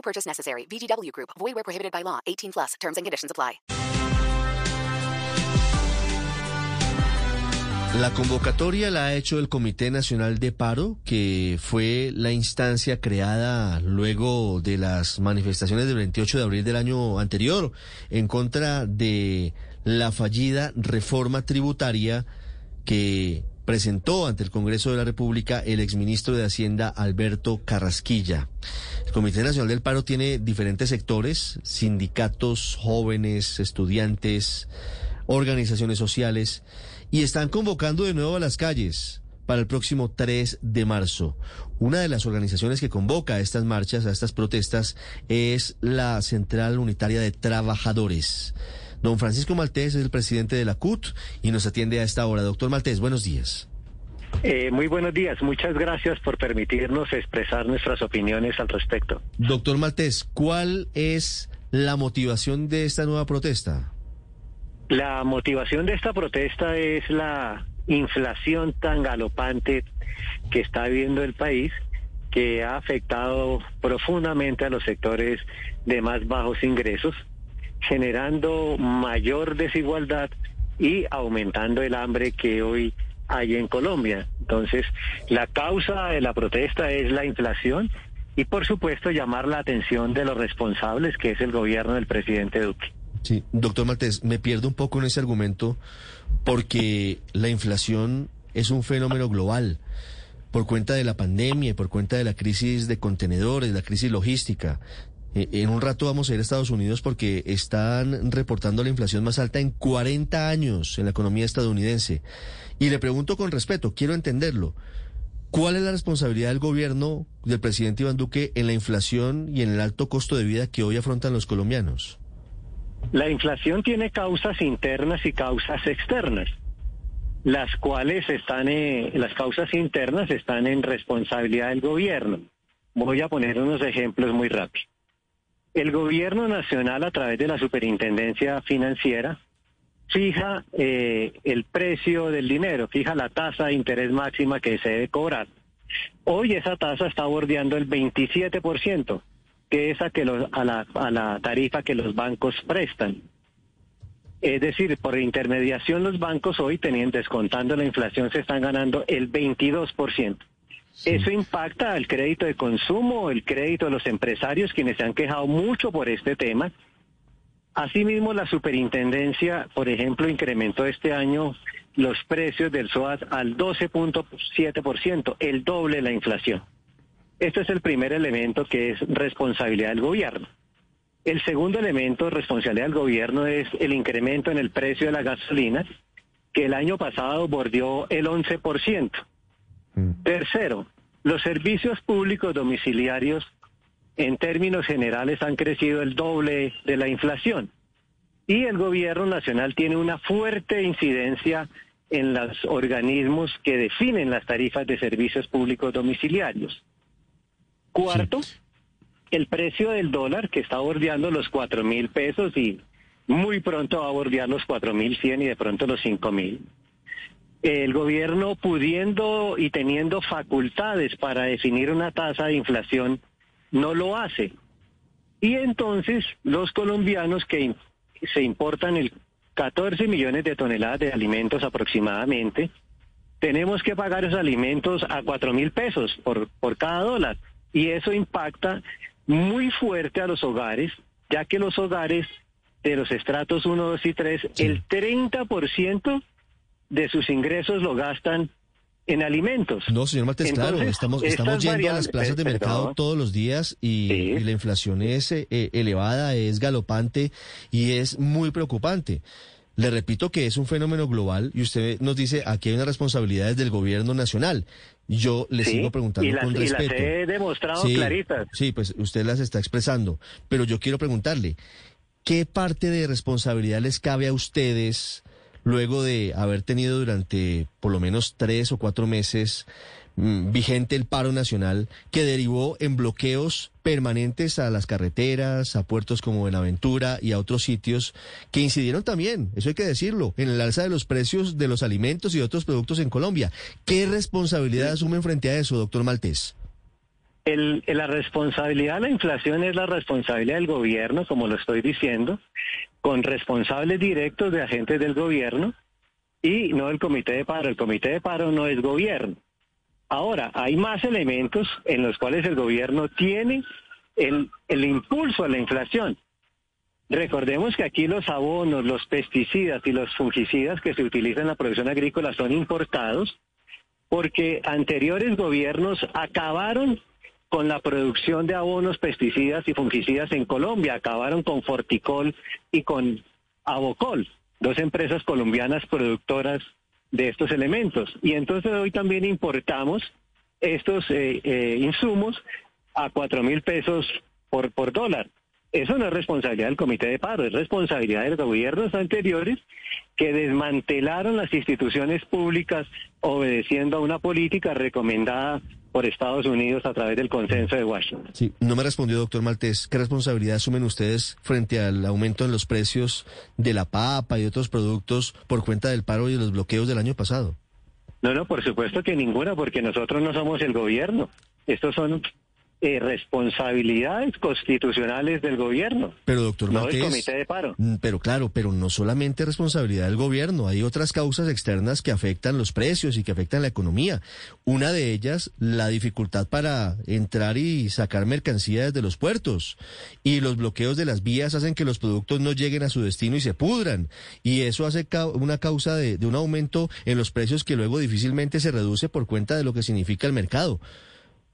No purchase necessary. VGW Group. Void where prohibited by law. 18 plus. Terms and conditions apply. La convocatoria la ha hecho el Comité Nacional de Paro, que fue la instancia creada luego de las manifestaciones del 28 de abril del año anterior en contra de la fallida reforma tributaria que presentó ante el Congreso de la República el exministro de Hacienda Alberto Carrasquilla. El Comité Nacional del Paro tiene diferentes sectores, sindicatos, jóvenes, estudiantes, organizaciones sociales, y están convocando de nuevo a las calles para el próximo 3 de marzo. Una de las organizaciones que convoca a estas marchas, a estas protestas, es la Central Unitaria de Trabajadores. Don Francisco Maltés es el presidente de la CUT y nos atiende a esta hora. Doctor Maltés, buenos días. Eh, muy buenos días, muchas gracias por permitirnos expresar nuestras opiniones al respecto. Doctor Maltés, ¿cuál es la motivación de esta nueva protesta? La motivación de esta protesta es la inflación tan galopante que está viviendo el país, que ha afectado profundamente a los sectores de más bajos ingresos, generando mayor desigualdad y aumentando el hambre que hoy hay en Colombia. Entonces, la causa de la protesta es la inflación y, por supuesto, llamar la atención de los responsables, que es el gobierno del presidente Duque. Sí, doctor Maltés, me pierdo un poco en ese argumento porque la inflación es un fenómeno global por cuenta de la pandemia por cuenta de la crisis de contenedores, la crisis logística. Eh, En un rato vamos a ir a Estados Unidos porque están reportando la inflación más alta en 40 años en la economía estadounidense. Y le pregunto con respeto, quiero entenderlo. ¿Cuál es la responsabilidad del gobierno del presidente Iván Duque en la inflación y en el alto costo de vida que hoy afrontan los colombianos? La inflación tiene causas internas y causas externas, las cuales están, eh, las causas internas están en responsabilidad del gobierno. Voy a poner unos ejemplos muy rápidos. El gobierno nacional, a través de la superintendencia financiera, fija eh, el precio del dinero, fija la tasa de interés máxima que se debe cobrar. Hoy esa tasa está bordeando el 27%, que es a, la tarifa que los bancos prestan. Es decir, por intermediación los bancos hoy, teniendo, descontando la inflación, se están ganando el 22%. Eso impacta al crédito de consumo, el crédito de los empresarios, quienes se han quejado mucho por este tema. Asimismo, la superintendencia, por ejemplo, incrementó este año los precios del SOAT al 12.7%, el doble de la inflación. Este es el primer elemento que es responsabilidad del gobierno. El segundo elemento de responsabilidad del gobierno es el incremento en el precio de la gasolina, que el año pasado bordeó el 11%. Tercero, los servicios públicos domiciliarios en términos generales han crecido el doble de la inflación. Y el gobierno nacional tiene una fuerte incidencia en los organismos que definen las tarifas de servicios públicos domiciliarios. Cuarto, el precio del dólar que está bordeando los cuatro mil pesos y muy pronto va a bordear los cuatro mil cien y de pronto los cinco mil. El gobierno pudiendo y teniendo facultades para definir una tasa de inflación no lo hace. Y entonces los colombianos que se importan el 14 millones de toneladas de alimentos aproximadamente, tenemos que pagar esos alimentos a cuatro mil pesos por, por cada dólar. Y eso impacta muy fuerte a los hogares, ya que los hogares de los estratos 1, 2 y 3, el 30% de sus ingresos lo gastan en alimentos. No, señor Maltés, claro, estamos, estamos yendo a las plazas de per- mercado perdón. todos los días y, Sí. y la inflación es eh, eh, elevada, es galopante y es muy preocupante. Le repito que es un fenómeno global y usted nos dice aquí hay una responsabilidad del gobierno nacional. Yo le Sí, sigo preguntando y las- con y las respeto. he demostrado sí, claritas. Sí, pues usted las está expresando, pero yo quiero preguntarle, ¿qué parte de responsabilidad les cabe a ustedes luego de haber tenido durante por lo menos tres o cuatro meses mm, vigente el paro nacional que derivó en bloqueos permanentes a las carreteras, a puertos como Buenaventura y a otros sitios que incidieron también, eso hay que decirlo, en el alza de los precios de los alimentos y de otros productos en Colombia? ¿Qué responsabilidad asumen frente a eso, doctor Maltés? El, la responsabilidad de la inflación es la responsabilidad del gobierno, como lo estoy diciendo, con responsables directos de agentes del gobierno y no del comité de paro. El comité de paro no es gobierno. Ahora, hay más elementos en los cuales el gobierno tiene el, el impulso a la inflación. Recordemos que aquí los abonos, los pesticidas y los fungicidas que se utilizan en la producción agrícola son importados porque anteriores gobiernos acabaron con la producción de abonos, pesticidas y fungicidas en Colombia, acabaron con Forticol y con Abocol, dos empresas colombianas productoras de estos elementos. Y entonces hoy también importamos estos eh, eh, insumos a cuatro mil pesos por, por dólar. Eso no es responsabilidad del Comité de Paro, es responsabilidad de los gobiernos anteriores que desmantelaron las instituciones públicas obedeciendo a una política recomendada por Estados Unidos a través del consenso de Washington. Sí, no me respondió, doctor Maltés. ¿Qué responsabilidad asumen ustedes frente al aumento en los precios de la papa y otros productos por cuenta del paro y de los bloqueos del año pasado? No, no, por supuesto que ninguna, porque nosotros no somos el gobierno. Estos son eh, responsabilidades constitucionales del gobierno, Pero, doctor no Maltés. del comité de paro. Mm, Pero claro, pero no solamente responsabilidad del gobierno, hay otras causas externas que afectan los precios y que afectan la economía. Una de ellas, la dificultad para entrar y sacar mercancías de los puertos. Y los bloqueos de las vías hacen que los productos no lleguen a su destino y se pudran. Y eso hace ca- una causa de, de un aumento en los precios que luego difícilmente se reduce por cuenta de lo que significa el mercado.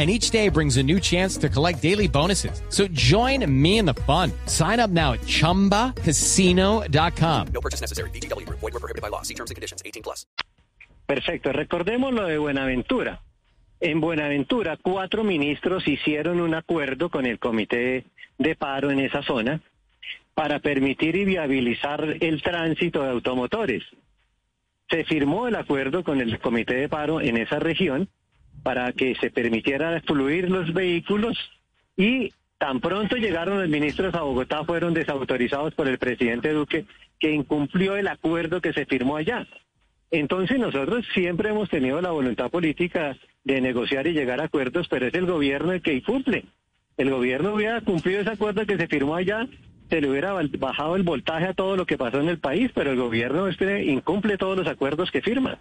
And each day brings a new chance to collect daily bonuses. So join me in the fun. Sign up now at chumbacasino.com. No purchase necessary. Group. Void were prohibited by law. See terms and conditions. 18 plus. Perfecto, recordemos lo de Buenaventura. En Buenaventura, cuatro ministros hicieron un acuerdo con el comité de paro en esa zona para permitir y viabilizar el tránsito de automotores. Se firmó el acuerdo con el comité de paro en esa región para que se permitiera fluir los vehículos y tan pronto llegaron los ministros a Bogotá fueron desautorizados por el presidente Duque que incumplió el acuerdo que se firmó allá. Entonces nosotros siempre hemos tenido la voluntad política de negociar y llegar a acuerdos, pero es el gobierno el que incumple. El gobierno hubiera cumplido ese acuerdo que se firmó allá, se le hubiera bajado el voltaje a todo lo que pasó en el país, pero el gobierno este incumple todos los acuerdos que firma.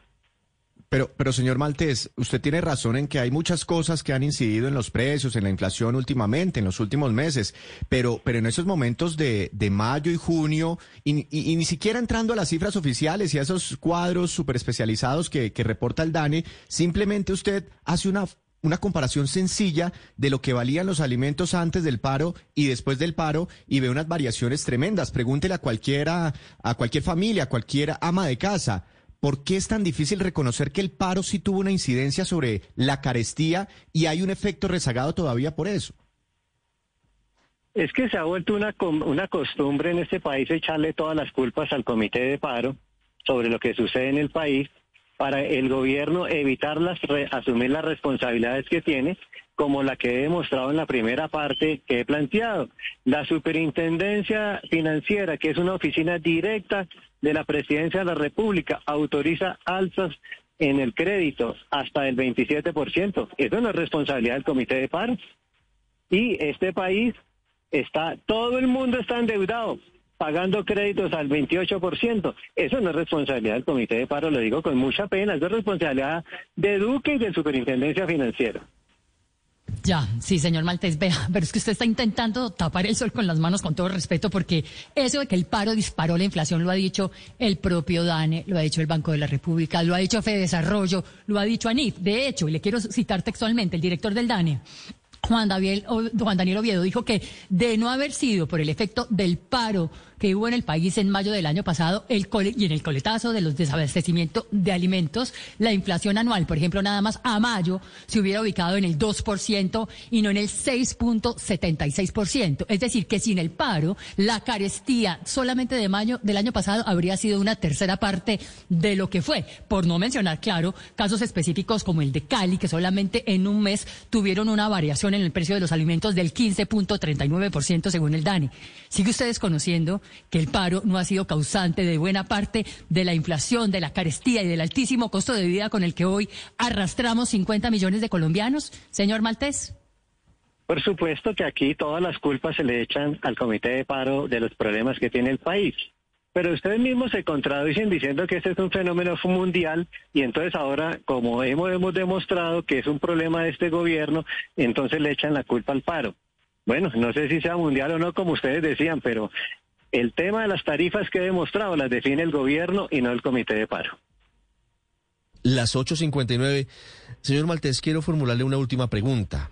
Pero, pero señor Maltés, usted tiene razón en que hay muchas cosas que han incidido en los precios, en la inflación últimamente, en los últimos meses, pero, pero en esos momentos de, de mayo y junio, y, ni siquiera entrando a las cifras oficiales y a esos cuadros súper especializados que, que reporta el DANE, simplemente usted hace una una comparación sencilla de lo que valían los alimentos antes del paro y después del paro y ve unas variaciones tremendas. Pregúntele a cualquiera, a cualquier familia, a cualquier ama de casa. ¿Por qué es tan difícil reconocer que el paro sí tuvo una incidencia sobre la carestía y hay un efecto rezagado todavía por eso? Es que se ha vuelto una, una costumbre en este país echarle todas las culpas al comité de paro sobre lo que sucede en el país para el gobierno evitar las asumir las responsabilidades que tiene, como la que he demostrado en la primera parte que he planteado. La superintendencia financiera, que es una oficina directa de la presidencia de la República, autoriza alzas en el crédito hasta el 27%. Eso no es responsabilidad del comité de paro. Y este país está, todo el mundo está endeudado, pagando créditos al 28%. Eso no es responsabilidad del comité de paro, lo digo con mucha pena, eso es responsabilidad de Duque y de Superintendencia Financiera. Ya, sí, señor Maltés, vea, pero es que usted está intentando tapar el sol con las manos con todo respeto porque eso de que el paro disparó la inflación lo ha dicho el propio DANE, lo ha dicho el Banco de la República, lo ha dicho Fede Desarrollo, lo ha dicho ANIF. De hecho, y le quiero citar textualmente, el director del DANE, Juan, David, Juan Daniel Oviedo dijo que de no haber sido por el efecto del paro que hubo en el país en mayo del año pasado el y en el coletazo de los desabastecimientos de alimentos, la inflación anual, por ejemplo, nada más a mayo se hubiera ubicado en el 2% y no en el 6.76%. Es decir, que sin el paro, la carestía solamente de mayo del año pasado habría sido una tercera parte de lo que fue, por no mencionar, claro, casos específicos como el de Cali, que solamente en un mes tuvieron una variación en el precio de los alimentos del 15.39% según el DANE. Sigue usted desconociendo que el paro no ha sido causante de buena parte de la inflación, de la carestía y del altísimo costo de vida con el que hoy arrastramos 50 millones de colombianos, señor Maltés. Por supuesto que aquí todas las culpas se le echan al comité de paro de los problemas que tiene el país. Pero ustedes mismos se contradicen diciendo que este es un fenómeno mundial y entonces ahora, como hemos, demostrado que es un problema de este gobierno, entonces le echan la culpa al paro. Bueno, no sé si sea mundial o no, como ustedes decían, pero el tema de las tarifas que he demostrado las define el gobierno y no el comité de paro. Las 8.59. Señor Maltés, quiero formularle una última pregunta.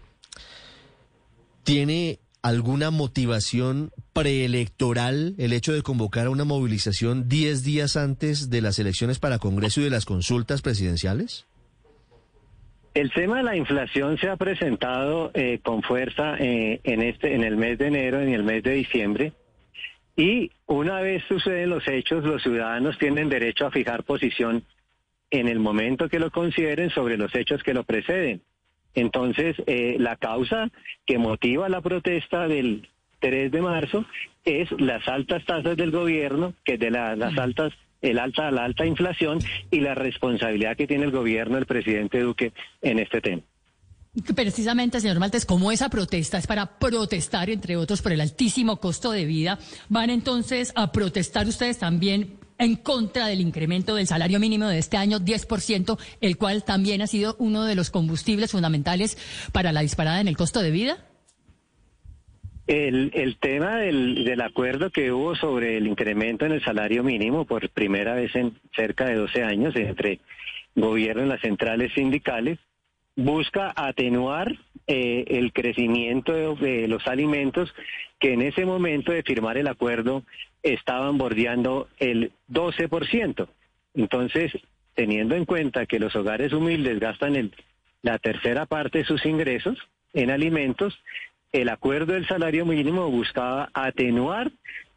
¿Tiene alguna motivación preelectoral el hecho de convocar a una movilización 10 días antes de las elecciones para Congreso y de las consultas presidenciales? El tema de la inflación se ha presentado eh, con fuerza eh, en este, en el mes de enero, en el mes de diciembre. Y una vez suceden los hechos, los ciudadanos tienen derecho a fijar posición en el momento que lo consideren sobre los hechos que lo preceden. Entonces, eh, la causa que motiva la protesta del 3 de marzo es las altas tasas del gobierno, que de las altas el alta, la alta inflación y la responsabilidad que tiene el gobierno del presidente Duque en este tema. Precisamente, señor Maltes, como esa protesta es para protestar, entre otros, por el altísimo costo de vida, ¿van entonces a protestar ustedes también en contra del incremento del salario mínimo de este año, 10%, el cual también ha sido uno de los combustibles fundamentales para la disparada en el costo de vida? El, el tema del, del, acuerdo que hubo sobre el incremento en el salario mínimo por primera vez en cerca de 12 años entre gobierno y las centrales sindicales busca atenuar eh, el crecimiento de, los alimentos que en ese momento de firmar el acuerdo estaban bordeando el 12%. Entonces, teniendo en cuenta que los hogares humildes gastan el, la tercera parte de sus ingresos en alimentos, el acuerdo del salario mínimo buscaba atenuar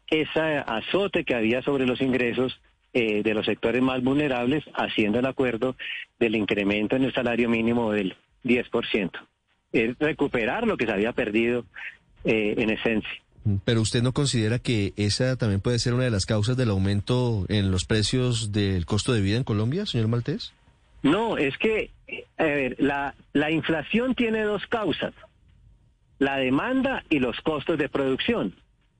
ese azote que había sobre los ingresos eh, de los sectores más vulnerables, haciendo el acuerdo del incremento en el salario mínimo del 10%. Es recuperar lo que se había perdido eh, en esencia. Pero usted no considera que esa también puede ser una de las causas del aumento en los precios del costo de vida en Colombia, señor Maltés? No, es que, a ver, la, la inflación tiene dos causas la demanda y los costos de producción.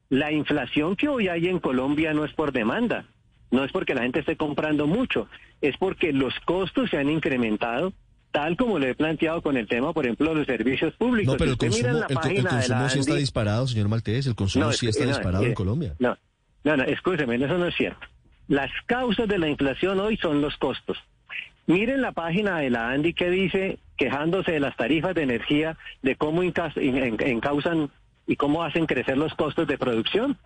La inflación que hoy hay en Colombia no es por demanda, no es porque la gente esté comprando mucho, es porque los costos se han incrementado tal como lo he planteado con el tema, por ejemplo, de los servicios públicos. No, pero el consumo, el, el consumo sí está disparado, señor Maltés, el consumo no, sí está no, disparado no, en Colombia. No, no, no, escúcheme, eso no es cierto. Las causas de la inflación hoy son los costos. Miren la página de la ANDI que dice, quejándose de las tarifas de energía, de cómo encausan y cómo hacen crecer los costos de producción.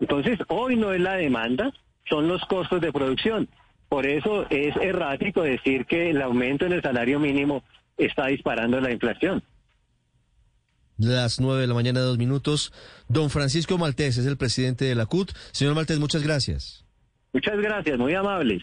Entonces, hoy no es la demanda, son los costos de producción. Por eso es errático decir que el aumento en el salario mínimo está disparando la inflación. Las nueve de la mañana, dos minutos. Don Francisco Maltés es el presidente de la CUT. Señor Maltés, muchas gracias. Muchas gracias, muy amables.